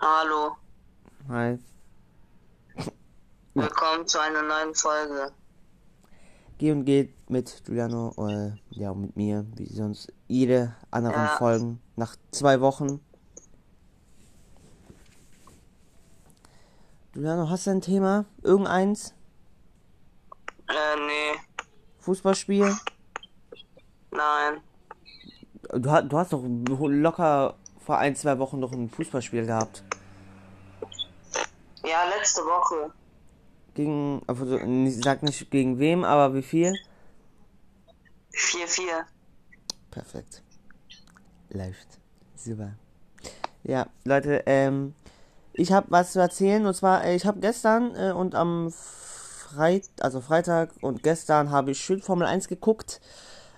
Hallo, Hi. willkommen zu einer neuen Folge. Geh und geht mit Giuliano, äh, ja, mit mir, wie sonst jede anderen Ja. Folgen. Nach zwei Wochen. Giuliano, hast du ein Thema? Irgendeins? Äh, nee, Fußballspiel? nein. Du, du hast doch locker vor ein, zwei Wochen noch ein Fußballspiel gehabt. Letzte Woche. Gegen, also, sag nicht gegen wem, aber wie viel? 4-4. Perfekt. Läuft. Super. Ja, Leute, ähm, ich habe was zu erzählen und zwar, äh, ich habe gestern äh, und am Freit also Freitag und gestern habe ich schön Formel 1 geguckt.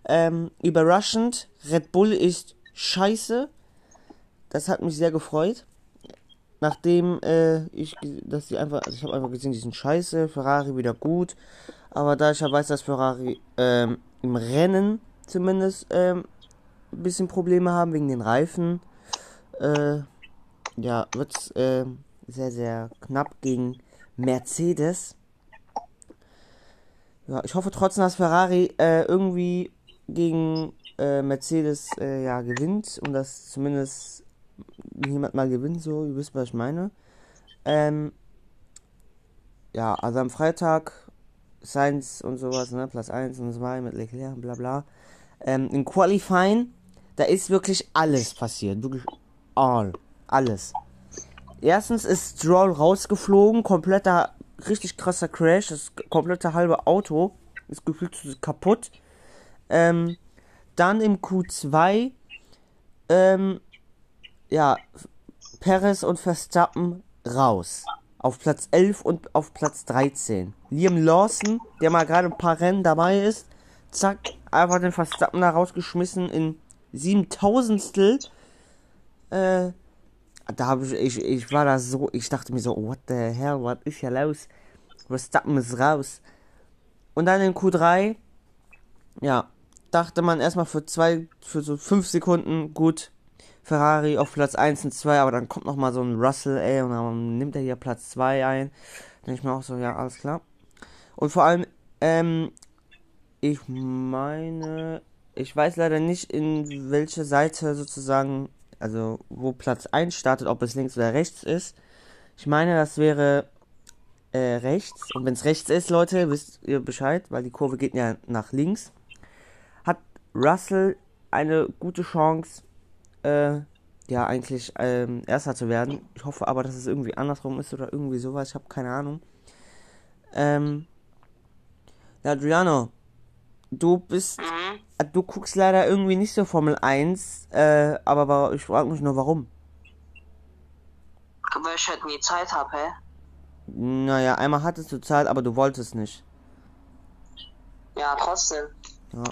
Ähm, überraschend, Red Bull ist scheiße. Das hat mich sehr gefreut. Nachdem äh, ich, dass sie einfach, also ich habe einfach gesehen, die sind scheiße, Ferrari wieder gut. Aber da ich ja weiß, dass Ferrari ähm, im Rennen zumindest ähm, ein bisschen Probleme haben wegen den Reifen, äh, ja, wird es äh, sehr, sehr knapp gegen Mercedes. Ja, ich hoffe trotzdem, dass Ferrari äh, irgendwie gegen äh, Mercedes äh, ja, gewinnt und dass zumindest jemand mal gewinnt, so, ihr wisst, was ich meine. Ähm, ja, also am Freitag Sainz und sowas, ne, Platz 1 und 2 mit Leclerc, bla bla. Ähm, in Qualifying, da ist wirklich alles passiert, wirklich all, alles. Erstens ist Stroll rausgeflogen, kompletter, richtig krasser Crash, das komplette halbe Auto ist gefühlt kaputt. Ähm, dann im Q2, ähm, ja, Perez und Verstappen raus. Auf Platz 11 und auf Platz 13. Liam Lawson, der mal gerade ein paar Rennen dabei ist, zack, einfach den Verstappen da rausgeschmissen in 7000stel. Äh, da habe ich, ich, ich war da so, ich dachte mir so, what the hell, was ist hier los? Verstappen ist raus. Und dann in Q3, ja, dachte man erstmal für zwei, für so fünf Sekunden, gut, Ferrari auf Platz 1 und 2, aber dann kommt noch mal so ein Russell, ey, und dann nimmt er hier Platz 2 ein. Denke ich mir auch so, ja, alles klar. Und vor allem, ähm, ich meine, ich weiß leider nicht, in welche Seite sozusagen, also wo Platz 1 startet, ob es links oder rechts ist. Ich meine, das wäre äh, rechts. Und wenn es rechts ist, Leute, wisst ihr Bescheid, weil die Kurve geht ja nach links. Hat Russell eine gute Chance, äh, ja, eigentlich ähm, Erster zu werden. Ich hoffe aber, dass es irgendwie andersrum ist oder irgendwie sowas. Ich habe keine Ahnung. Ähm, ja, Giuliano, du bist, Mhm. du guckst leider irgendwie nicht so Formel 1, äh, aber ich frage mich nur, warum. Weil ich halt nie Zeit habe, hä? Naja, einmal hattest du Zeit, aber du wolltest nicht. Ja, trotzdem. Ja.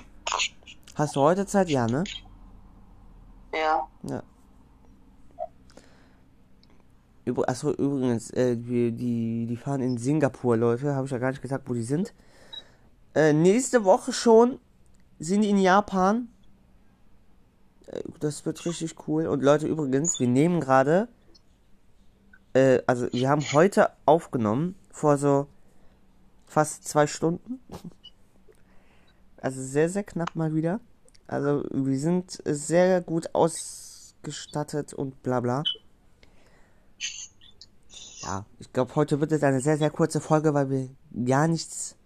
Hast du heute Zeit? Ja, ne? Ja. Ja. Achso, übrigens, äh, die, die, die fahren in Singapur, Leute. Habe ich ja gar nicht gesagt, wo die sind. Äh, nächste Woche schon sind die in Japan. Äh, das wird richtig cool. Und Leute, übrigens, wir nehmen gerade. Äh, also, wir haben heute aufgenommen, vor so fast zwei Stunden. Also, sehr, sehr knapp mal wieder. Also, wir sind sehr gut ausgestattet und bla bla. Ja, ich glaube, heute wird es eine sehr, sehr kurze Folge, weil wir gar nichts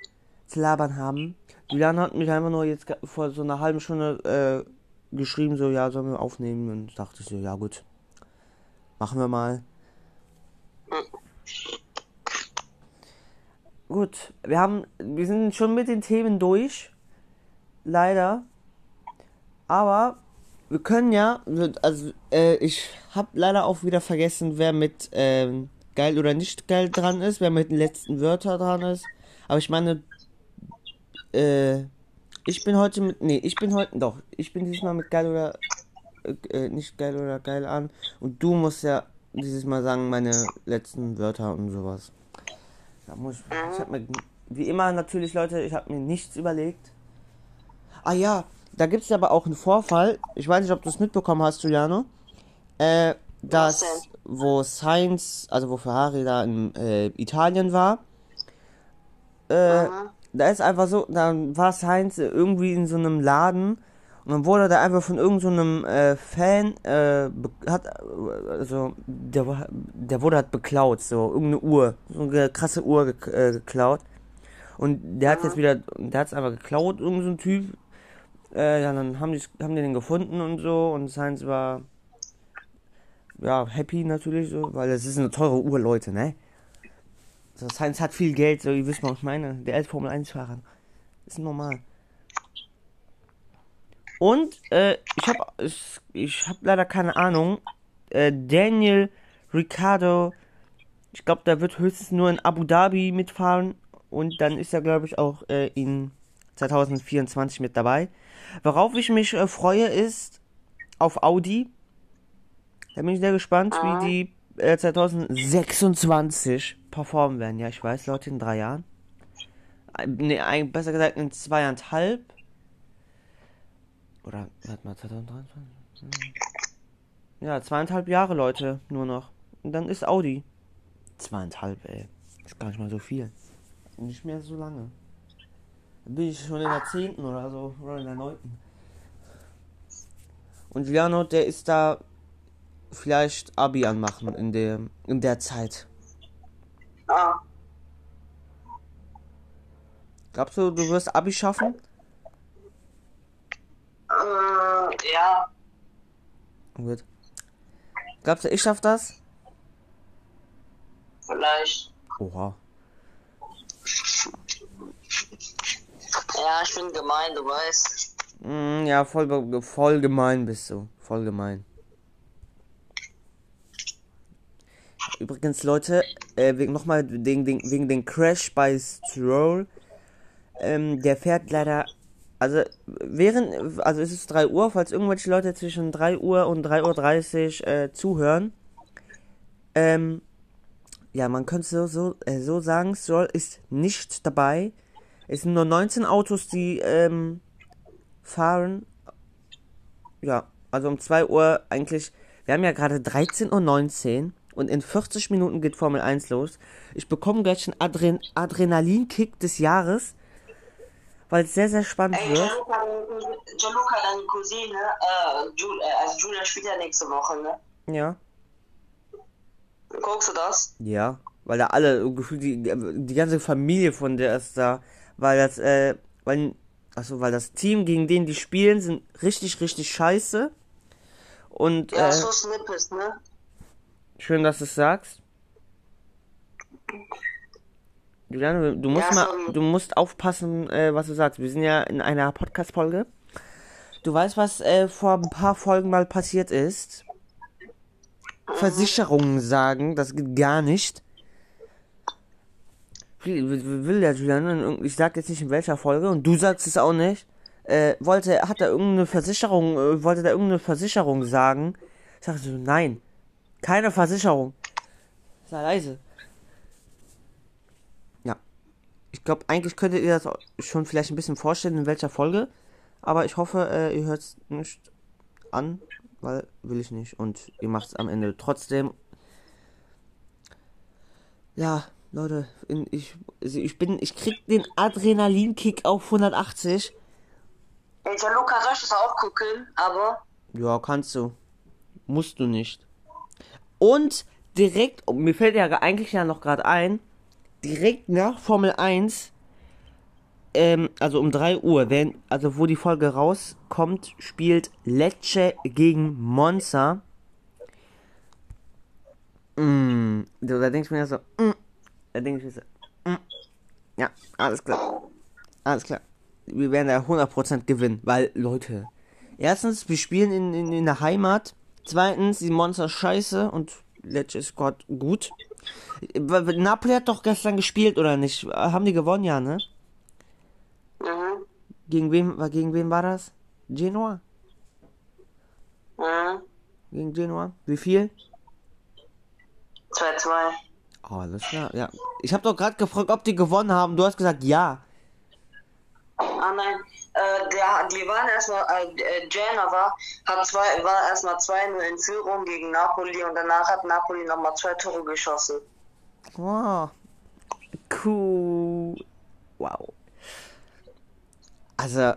zu labern haben. Julian hat mich einfach nur jetzt vor so einer halben Stunde äh, geschrieben, so, ja, sollen wir aufnehmen? Und ich dachte so, ja, gut. Machen wir mal. Gut, wir haben, wir sind schon mit den Themen durch. Leider. Aber wir können ja, also äh, ich habe leider auch wieder vergessen, wer mit ähm, geil oder nicht geil dran ist, wer mit den letzten Wörtern dran ist. Aber ich meine, äh, ich bin heute mit, nee, ich bin heute, doch, ich bin diesmal mit geil oder äh, nicht geil oder geil an. Und du musst ja dieses Mal sagen, meine letzten Wörter und sowas. Da muss ich, ich hab mir, wie immer natürlich, Leute, ich habe mir nichts überlegt. Ah ja, da gibt es aber auch einen Vorfall. Ich weiß nicht, ob du es mitbekommen hast, Giuliano. Äh, dass wo Sainz, also wo Ferrari da in äh, Italien war, äh, da ist einfach so, dann war Sainz irgendwie in so einem Laden und dann wurde da einfach von irgendeinem so äh, Fan, äh, hat, also, der, der wurde halt beklaut, so, irgendeine Uhr, so eine krasse Uhr ge äh, geklaut. Und der hat jetzt wieder, der hat es einfach geklaut, irgendein so Typ. Äh, dann haben die, haben die den gefunden und so und Sainz war, ja, happy natürlich so, weil es ist eine teure Uhr, Leute, ne? So, Sainz hat viel Geld, so, ihr wisst, was ich meine. Der ist Formel 1 Fahrer. Ist normal. Und, äh, ich hab, ich, ich hab leider keine Ahnung, äh, Daniel Ricciardo, ich glaube, der wird höchstens nur in Abu Dhabi mitfahren und dann ist er, glaube ich, auch äh, in 2024 mit dabei. Worauf ich mich äh, freue, ist auf Audi. Da bin ich sehr gespannt, wie die äh, 2026 performen werden. Ja, ich weiß, Leute, in drei Jahren. Äh, Nee, ein- besser gesagt in zweieinhalb. Oder, warte mal, 2023? Hm. Ja, zweieinhalb Jahre, Leute, nur noch. Und dann ist Audi. Zweieinhalb, ey. Ist gar nicht mal so viel. Nicht mehr so lange. Dann bin ich schon in der zehnten oder so. Oder in der neunten. Und Giuliano, der ist da vielleicht Abi anmachen in der, in der Zeit. Ah, Glaubst du, du wirst Abi schaffen? äh, ja, Gut. Glaubst du, ich schaff das? vielleicht. Oha. Ja, ich bin gemein, du weißt. Mm, ja, voll, voll gemein bist du. Voll gemein. Übrigens, Leute, äh, wegen, nochmal wegen, wegen den Crash bei Stroll. Ähm, der fährt leider. Also, während. Also, es ist 3 Uhr, falls irgendwelche Leute zwischen 3 Uhr und 3.30 Uhr äh, zuhören. Ähm. Ja, man könnte so, so, äh, so sagen, Stroll ist nicht dabei. Es sind nur 19 Autos, die ähm, fahren. Ja, also um 2 Uhr eigentlich. Wir haben ja gerade 13.19 Uhr und in 40 Minuten geht Formel 1 los. Ich bekomme gleich einen Adren Adrenalinkick des Jahres, weil es sehr, sehr spannend Ey, wird. Gianluca, deine Cousine, äh, Ju äh, also Julia spielt ja nächste Woche, ne? Ja. Guckst du das? Ja, weil da alle, gefühlt die, die ganze Familie von der ist da, weil das, äh, weil, achso, weil das Team, gegen den die spielen, sind richtig, richtig scheiße. Und, Ja, äh, so Snippets, ne? Schön, dass du es sagst. Juliane, du musst Ja, mal, sorry. du musst aufpassen, äh, was du sagst. Wir sind ja in einer Podcast-Folge. Du weißt, was äh, vor ein paar Folgen mal passiert ist? Versicherungen sagen, das geht gar nicht. Will, der Julian, ich sag jetzt nicht in welcher Folge und du sagst es auch nicht. Äh, wollte, hat er irgendeine Versicherung, äh, wollte da irgendeine Versicherung sagen? Ich sag so, nein. Keine Versicherung. Sei leise. Ja. Ich glaube, eigentlich könntet ihr das schon vielleicht ein bisschen vorstellen, in welcher Folge. Aber ich hoffe, äh, ihr hört es nicht an, weil will ich nicht. Und ihr macht es am Ende trotzdem. Ja, Leute, ich, also ich bin, ich krieg den Adrenalinkick auf 180. Ey, Gianluca, soll ich das auch gucken? Aber, Ja, kannst du. Musst du nicht. Und direkt, oh, mir fällt ja eigentlich ja noch gerade ein, direkt nach Formel 1, ähm, also um 3 Uhr, wenn, also wo die Folge rauskommt, spielt Lecce gegen Monza. Mm, da denke ich mir so, mm, so, mm, ja, alles klar. Alles klar. Wir werden da 100% gewinnen, weil, Leute, erstens, wir spielen in, in, in der Heimat. Zweitens, die Monster scheiße und Lecce ist Gott gut. Napoli hat doch gestern gespielt, oder nicht? Haben die gewonnen, ja, ne? mhm, Gegen wem, gegen wen war das? Genua? mhm, Gegen Genua? Wie viel? 2-2. Oh, alles klar, ja. Ich habe doch gerade gefragt, ob die gewonnen haben. Du hast gesagt, ja. Ah, Ah nein, äh, der, die waren erstmal, äh, Genova hat zwei, war erstmal 2-0 in Führung gegen Napoli und danach hat Napoli nochmal zwei Tore geschossen. Wow. Cool. Wow. Also,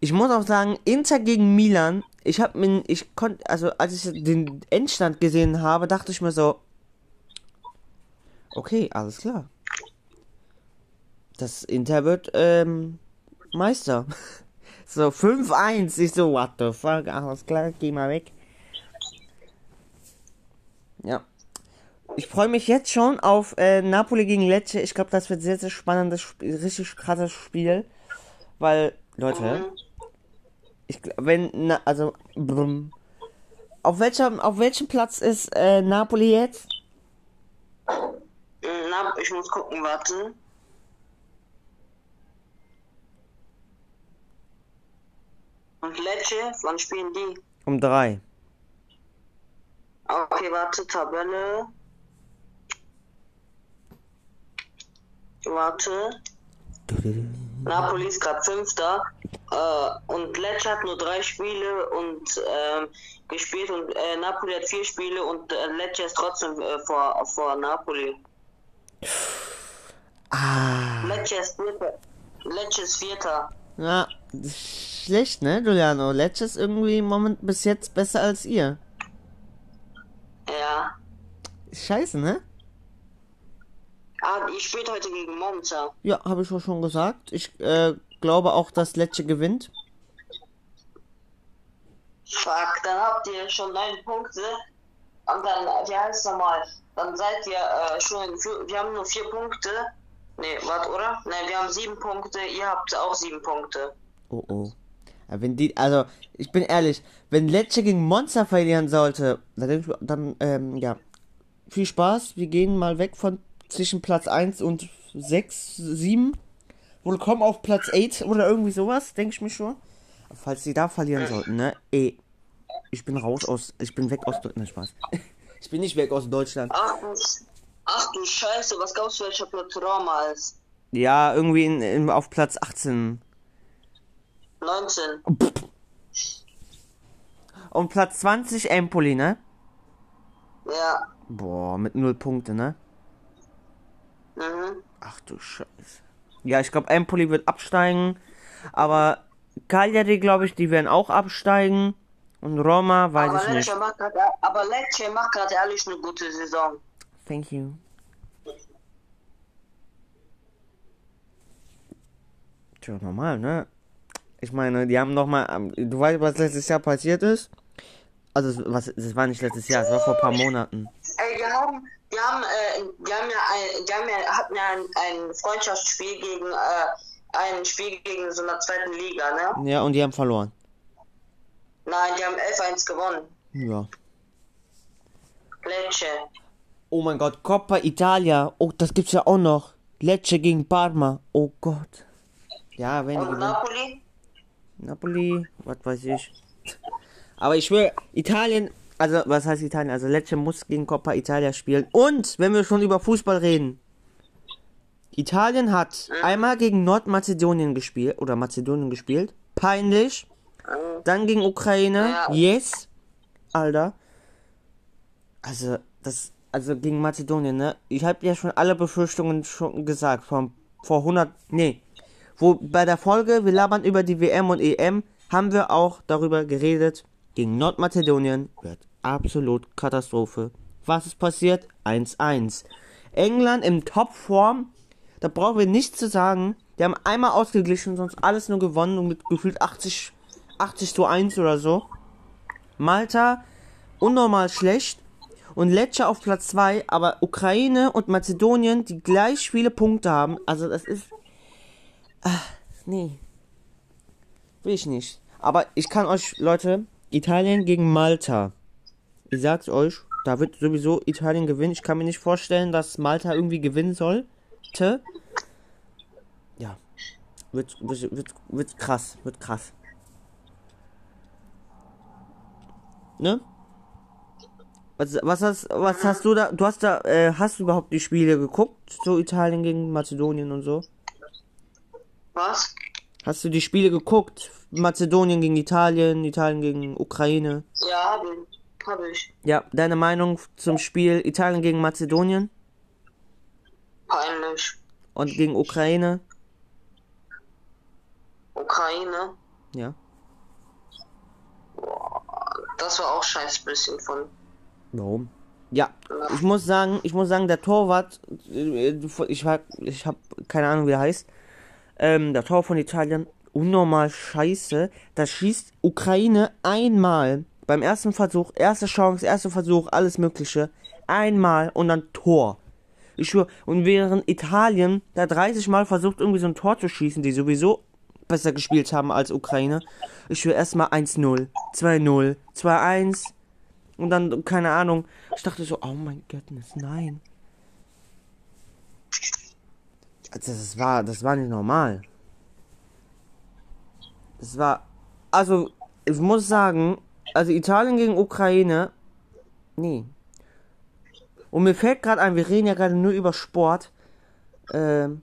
ich muss auch sagen, Inter gegen Milan, ich habe mir, ich konnte, also als ich den Endstand gesehen habe, dachte ich mir so, okay, alles klar. Das Inter wird ähm, Meister. So 5-1. Ich so, what the fuck, alles klar, geh mal weg. Ja. Ich freue mich jetzt schon auf äh, Napoli gegen Lecce. Ich glaube, das wird sehr, sehr spannendes, Spiel, richtig krasses Spiel. Weil, Leute, ich wenn, na, also, brumm. auf welchem, auf welchem Platz ist äh, Napoli jetzt? Ich muss gucken, warten. Und Lecce, wann spielen die? Um drei. Okay, warte, Tabelle. Warte. Napoli ist gerade Fünfter. Äh, und Lecce hat nur drei Spiele und ähm, gespielt und äh, Napoli hat vier Spiele und äh, Lecce ist trotzdem äh, vor, vor Napoli. Ah. Lecce ist Vierter. Lecce ist Vierter. Ja, schlecht, ne, Giuliano? Lecce ist irgendwie im Moment bis jetzt besser als ihr. Ja. Scheiße, ne? Ah, ihr spielt heute gegen Monza. Ja, habe ich doch schon gesagt. Ich äh, glaube auch, dass Lecce gewinnt. Fuck, dann habt ihr schon neun Punkte. Und dann, wie heißt nochmal? Dann seid ihr äh, schon in Wir haben nur vier Punkte. Nee, warte, oder? Nein, wir haben sieben Punkte. Ihr habt auch sieben Punkte. Oh oh. Wenn die, also, ich bin ehrlich, wenn Lecce gegen Monster verlieren sollte, dann, dann ähm, ja. Viel Spaß. Wir gehen mal weg von zwischen Platz 1 und 6, 7. Wohl kommen auf Platz 8 oder irgendwie sowas, denke ich mir schon. Falls sie da verlieren sollten, ne? Ey, ich bin raus aus, ich bin weg aus Deutschland. Spaß. Ich bin nicht weg aus Deutschland. Ach, du, ach du Scheiße, was glaubst du, welcher Platz ist? Ja, irgendwie in, in, auf Platz 18. 19. Und Platz 20 Empoli, ne? Ja. Boah, mit 0 Punkte, ne? Mhm. Ach du Scheiße. Ja, ich glaube, Empoli wird absteigen. Aber Cagliari, glaube ich, die werden auch absteigen. Und Roma, weiß Aber ich nicht. Macht aber Lecce macht gerade ehrlich eine gute Saison. Thank you. Tja, normal, ne? Ich meine, die haben noch mal, ähm, du weißt, was letztes Jahr passiert ist? Also, was, das war nicht letztes Jahr, es war vor ein paar Monaten. Ey, die haben, die haben, äh, die haben ja ein, die haben ja, hatten ja ein, ein Freundschaftsspiel gegen, äh, ein Spiel gegen so einer zweiten Liga, ne? Ja, und die haben verloren. Nein, die haben 11-1 gewonnen. Ja. Lecce. Oh mein Gott, Coppa Italia. Oh, das gibt's ja auch noch. Lecce gegen Parma. Oh Gott. Ja, wenn die Und. Napoli? Napoli, was weiß ich. Aber ich schwöre, Italien, also was heißt Italien? Also Lecce muss gegen Coppa Italia spielen. Und wenn wir schon über Fußball reden. Italien hat einmal gegen Nordmazedonien gespielt oder Mazedonien gespielt. Peinlich. Dann gegen Ukraine. Yes. Alter. Also, das, also gegen Mazedonien, ne? Ich habe ja schon alle Befürchtungen schon gesagt. Vor, vor 100, nee. Wo bei der Folge, wir labern über die WM und EM, haben wir auch darüber geredet. Gegen Nordmazedonien wird absolut Katastrophe. Was ist passiert? 1-1. England im Topform, da brauchen wir nichts zu sagen. Die haben einmal ausgeglichen, sonst alles nur gewonnen und mit gefühlt 80, 80 zu 1 oder so. Malta unnormal schlecht und Lecce auf Platz 2, aber Ukraine und Mazedonien, die gleich viele Punkte haben. Also das ist. Ach, nee. Will ich nicht. Aber ich kann euch, Leute, Italien gegen Malta. Ich sag's euch, da wird sowieso Italien gewinnen. Ich kann mir nicht vorstellen, dass Malta irgendwie gewinnen sollte. Ja. Wird, wird, wird, wird krass, wird krass. Ne? Was, was hast, was hast du da, du hast da, äh, hast du überhaupt die Spiele geguckt? So Italien gegen Mazedonien und so? Was? Hast du die Spiele geguckt? Mazedonien gegen Italien, Italien gegen Ukraine. Ja, hab ich. Hab ich. Ja, deine Meinung zum Spiel Italien gegen Mazedonien Peinlich. und gegen Ukraine? Ukraine. Ja. Das war auch scheiß bisschen von. Warum? Ja, ich muss sagen, ich muss sagen, der Torwart, äh, ich hab, ich hab keine Ahnung, wie er heißt, ähm, der Tor von Italien, unnormal scheiße. Da schießt Ukraine einmal beim ersten Versuch, erste Chance, erster Versuch, alles Mögliche, einmal und dann Tor. Ich schwör, und während Italien da 30 Mal versucht, irgendwie so ein Tor zu schießen, die sowieso besser gespielt haben als Ukraine. Ich schwör erstmal 1-0, 2-0, 2-1 und dann, keine Ahnung. Ich dachte so, oh mein Gott, nein. Also das war, das war nicht normal. Das war, also, ich muss sagen, also Italien gegen Ukraine, nee. Und mir fällt gerade ein, wir reden ja gerade nur über Sport. Ähm,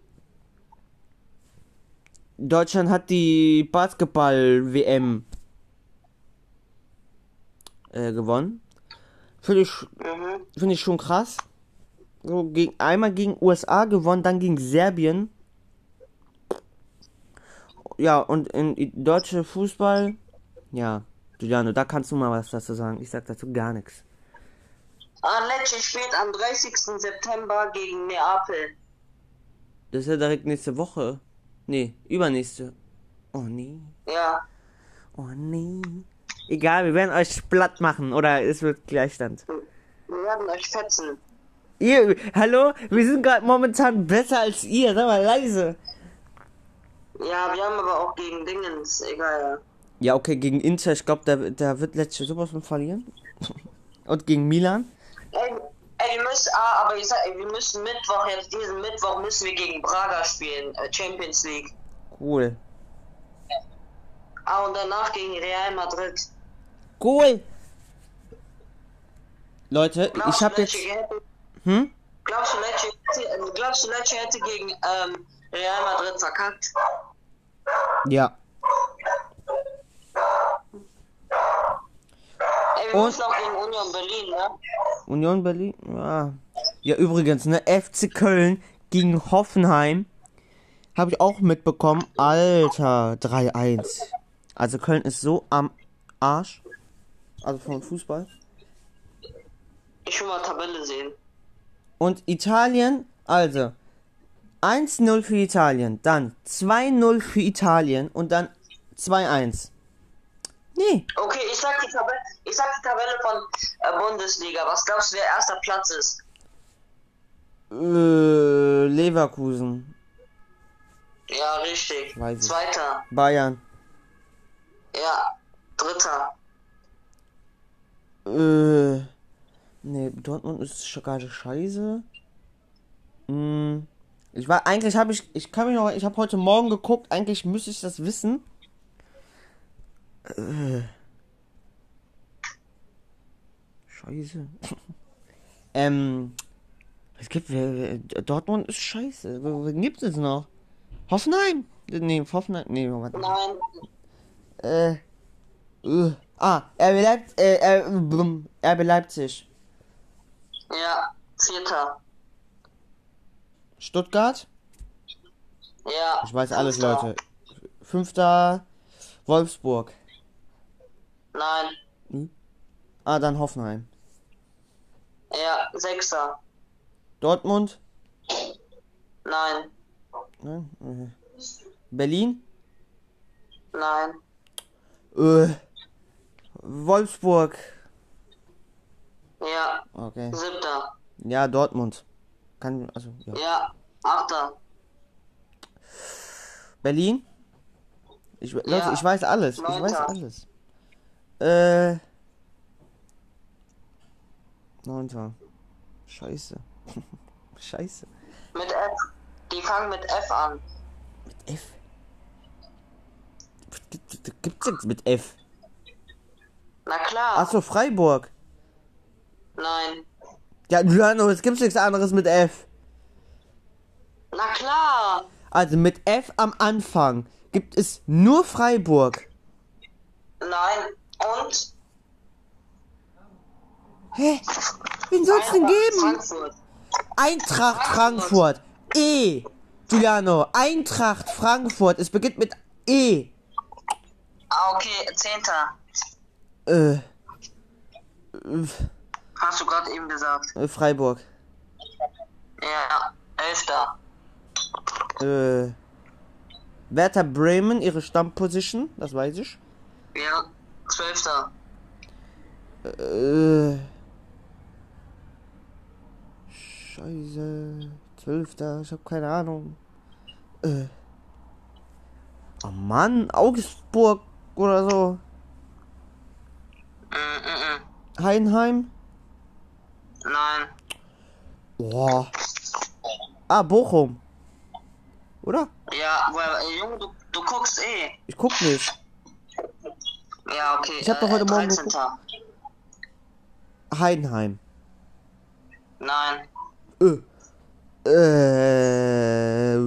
Deutschland hat die Basketball-WM äh, gewonnen. Finde ich, Mhm. finde ich schon krass. So, gegen, einmal gegen USA gewonnen, dann gegen Serbien. Ja, und in i- deutsche Fußball, ja, Giuliano, da kannst du mal was dazu sagen. Ich sag dazu gar nichts. Ah, Lecce spielt am 30. September gegen Neapel. Das ist ja direkt nächste Woche. Nee, übernächste. Oh nee. Ja. Oh nee. Egal, wir werden euch platt machen oder es wird Gleichstand. Wir werden euch fetzen. Ihr, hallo? Wir sind gerade momentan besser als ihr. Sag mal leise. Ja, wir haben aber auch gegen Dingens, egal. Ja, okay, gegen Inter, ich glaube, der, der wird letzte sowas von verlieren. Und gegen Milan. Ey, ey wir müssen, ah, aber ich sag, ey, wir müssen Mittwoch, jetzt diesen Mittwoch müssen wir gegen Braga spielen, äh, Champions League. Cool. Ah, und danach gegen Real Madrid. Cool. Leute, Glaubst ich habe jetzt. Hätte, Hm? glaubst du, Lecce, hätte- glaubst du, Lecce hätte gegen ähm, Real Madrid verkackt? Ja. Ey, wir Und- auch gegen Union Berlin, ne? Union Berlin. Ja. Ja, übrigens, ne? FC Köln gegen Hoffenheim. Habe ich auch mitbekommen. Alter, 3-1. Also Köln ist so am Arsch. Also vom Fußball. Ich will mal Tabelle sehen. Und Italien, also 1-0 für Italien, dann 2-0 für Italien und dann 2-1. Nee, Okay, ich sag die Tabelle, ich sag die Tabelle von äh, Bundesliga. Was glaubst du, wer erster Platz ist? äh, Leverkusen, Ja, richtig. Weiß ich. Zweiter. Bayern, Ja. Dritter. äh, nee, Dortmund ist schon gerade scheiße. Hm, ich war, eigentlich habe ich, ich kann mich noch, ich habe heute Morgen geguckt, eigentlich müsste ich das wissen. Äh. Scheiße. ähm, es gibt, Dortmund ist scheiße. Wen gibt es noch? Hoffenheim? Nee, Hoffenheim, nee, warte. Nein. Äh, äh, ah, RB Leipzig, äh, RB Leipzig. Ja. Vierter. Stuttgart? Ja. Ich weiß alles, Fünfter. Leute. Fünfter, Wolfsburg. Nein. Ah, dann Hoffenheim. Ja. Sechster. Dortmund? Nein. Nein? Äh. Berlin? Nein. Äh, Wolfsburg. Ja. Okay. Siebter. Ja, Dortmund. Kann, also, ja. Ja. Achter. Berlin? Ich, Leute, Ja. ich weiß alles. Ich weiß Neunter. alles. Äh. Neunter. Scheiße. Scheiße. Mit F. Die fangen mit F an. F. Gibt- Gibt's nichts mit F? Na klar. Achso, Freiburg. Nein. Ja, Giuliano, es gibt nichts anderes mit F. Na klar. Also mit F am Anfang. Gibt es nur Freiburg? Nein. Und? Hä? Wen soll es denn geben? Frankfurt. Eintracht Frankfurt. E. Giuliano, Eintracht Frankfurt. Es beginnt mit E. Ah, okay. Zehnter. Äh, Hast du gerade eben gesagt. äh, Freiburg. Ja. Elfter. Äh, Werder Bremen, ihre Stammposition, das weiß ich. Ja. Zwölfter. Äh, Scheiße. Zwölfter, ich hab keine Ahnung. Äh. Oh Mann, Augsburg oder so. Mm, mm, mm. Heidenheim. Nein. Boah. Ah, Bochum. Oder? Ja, weil, Junge, du, du guckst eh. Ich guck nicht. Ja, okay. Ich hab doch heute Morgen 13. Heidenheim. Nein. Äh. Äh.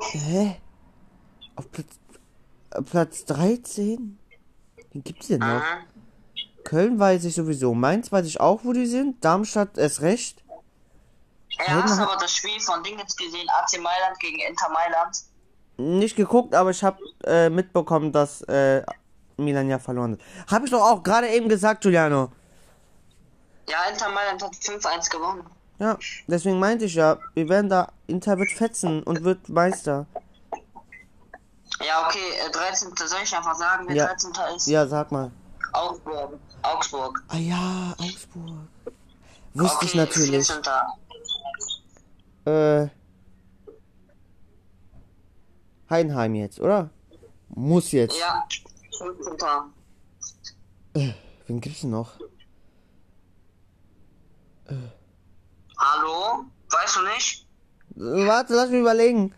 Hä? Auf Platz, Platz 13? Wen gibt's denn noch? Mhm. Köln weiß ich sowieso. Mainz weiß ich auch, wo die sind. Darmstadt erst recht. Ja, hast Heidenheim- aber das Spiel von Dingens gesehen, AC Mailand gegen Inter Mailand? Nicht geguckt, aber ich habe äh, mitbekommen, dass äh, Milan ja verloren hat. Habe ich doch auch gerade eben gesagt, Giuliano. Ja, Inter Mailand hat 5-1 gewonnen. Ja, deswegen meinte ich ja, wir werden da, Inter wird fetzen und wird Meister. Ja, okay, äh, 13. Soll ich einfach sagen, wer Ja. 13. ist? Ja, sag mal. Augsburg. Augsburg. Ah ja, Augsburg. Wusste okay, ich natürlich. 14. Äh. Heidenheim jetzt, oder? Muss jetzt. Ja, 15. Wen gibt's denn noch? Hallo? Weißt du nicht? Äh, Warte, lass mich überlegen.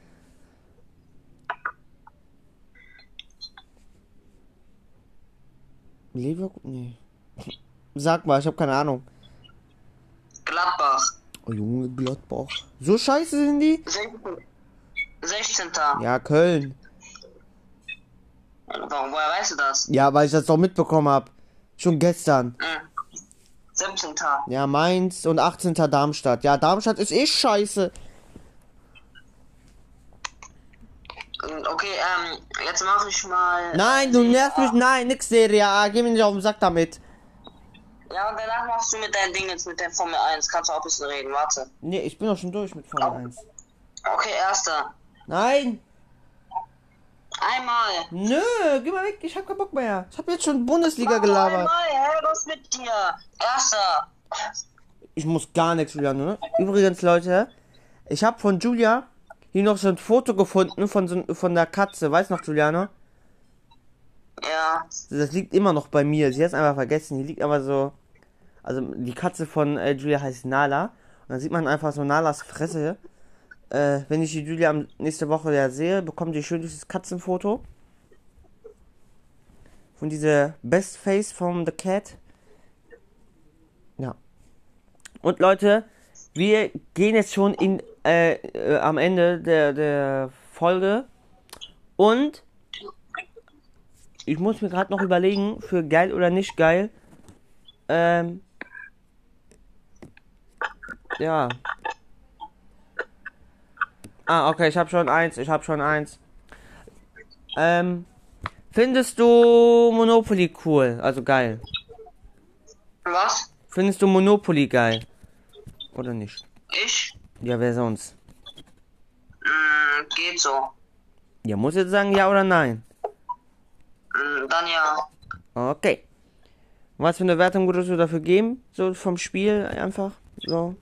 Leverkusen? Nee. Sag mal, ich habe keine Ahnung. Gladbach. Oh Junge, Gladbach. So scheiße sind die? 16. 16. Ja, Köln. Warum, woher weißt du das? Ja, weil ich das doch mitbekommen hab. Schon gestern. Hm. 17. Ja, Mainz und 18. Darmstadt. Ja, Darmstadt ist eh scheiße. Okay, ähm, jetzt mache ich mal. Nein, du nervst mich. Nein, nix Serie A. Geh mir nicht auf den Sack damit. Ja, und danach machst du mit deinen Dingen jetzt mit der Formel 1. Kannst du auch ein bisschen reden, warte. Nee, ich bin doch schon durch mit Formel 1. Okay, erster. Nein. Einmal. Nö, geh mal weg. Ich hab keinen Bock mehr. Ich hab jetzt schon Bundesliga gelabert. Einmal, hä, was mit dir? Erster. Ich muss gar nichts, Julian, ne? Übrigens, Leute, ich habe von Julia hier noch so ein Foto gefunden von, so, von der Katze. Weißt noch, Juliane? Ja. Das liegt immer noch bei mir. Sie hat es einfach vergessen. Die liegt aber so. Also, die Katze von äh, Julia heißt Nala. Und dann sieht man einfach so Nalas Fresse. Äh, wenn ich die Julia nächste Woche ja sehe, bekommt ihr schön dieses Katzenfoto. Von dieser Best Face from the Cat. Ja. Und Leute, wir gehen jetzt schon in, äh, äh, am Ende der, der Folge. Und ich muss mir gerade noch überlegen, für geil oder nicht geil. Ähm. Ja. Ah, okay, ich habe schon eins, ich habe schon eins. Ähm. Findest du Monopoly cool? Also geil. Was? Findest du Monopoly geil? Oder nicht? Ich? Ja, wer sonst? Hm, geht so. Ja, muss jetzt sagen ja oder nein. Hm, dann ja. Okay. Was für eine Wertung würdest du dafür geben? So vom Spiel einfach? So.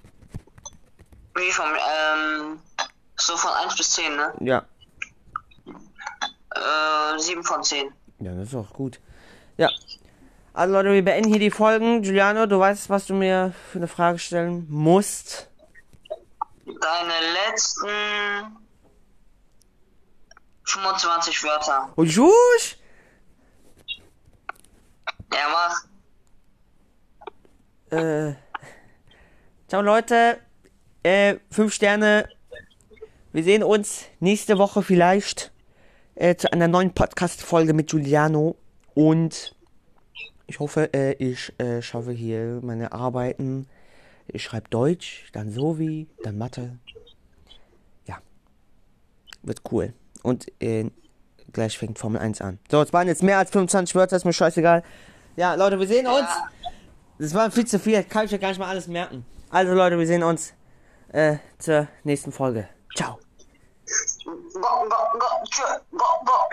Wie vom, ähm, so von 1 bis 10, ne? Ja. Äh, 7 von 10. Ja, das ist auch gut. Ja. Also Leute, wir beenden hier die Folgen. Giuliano, du weißt, was du mir für eine Frage stellen musst. Deine letzten 25 Wörter. Und Jusch! Ja, mach. Äh. Ciao Leute. Äh, fünf Sterne. Wir sehen uns nächste Woche vielleicht äh, zu einer neuen Podcast-Folge mit Giuliano. Und ich hoffe, äh, ich äh, schaffe hier meine Arbeiten. Ich schreibe Deutsch, dann Sovi, dann Mathe. Ja. Wird cool. Und äh, gleich fängt Formel 1 an. So, es waren jetzt mehr als 25 Wörter, ist mir scheißegal. Ja, Leute, wir sehen uns. Das war viel zu viel, kann ich ja gar nicht mal alles merken. Also, Leute, wir sehen uns äh, zur nächsten Folge. Ciao. 我我我这我我。我我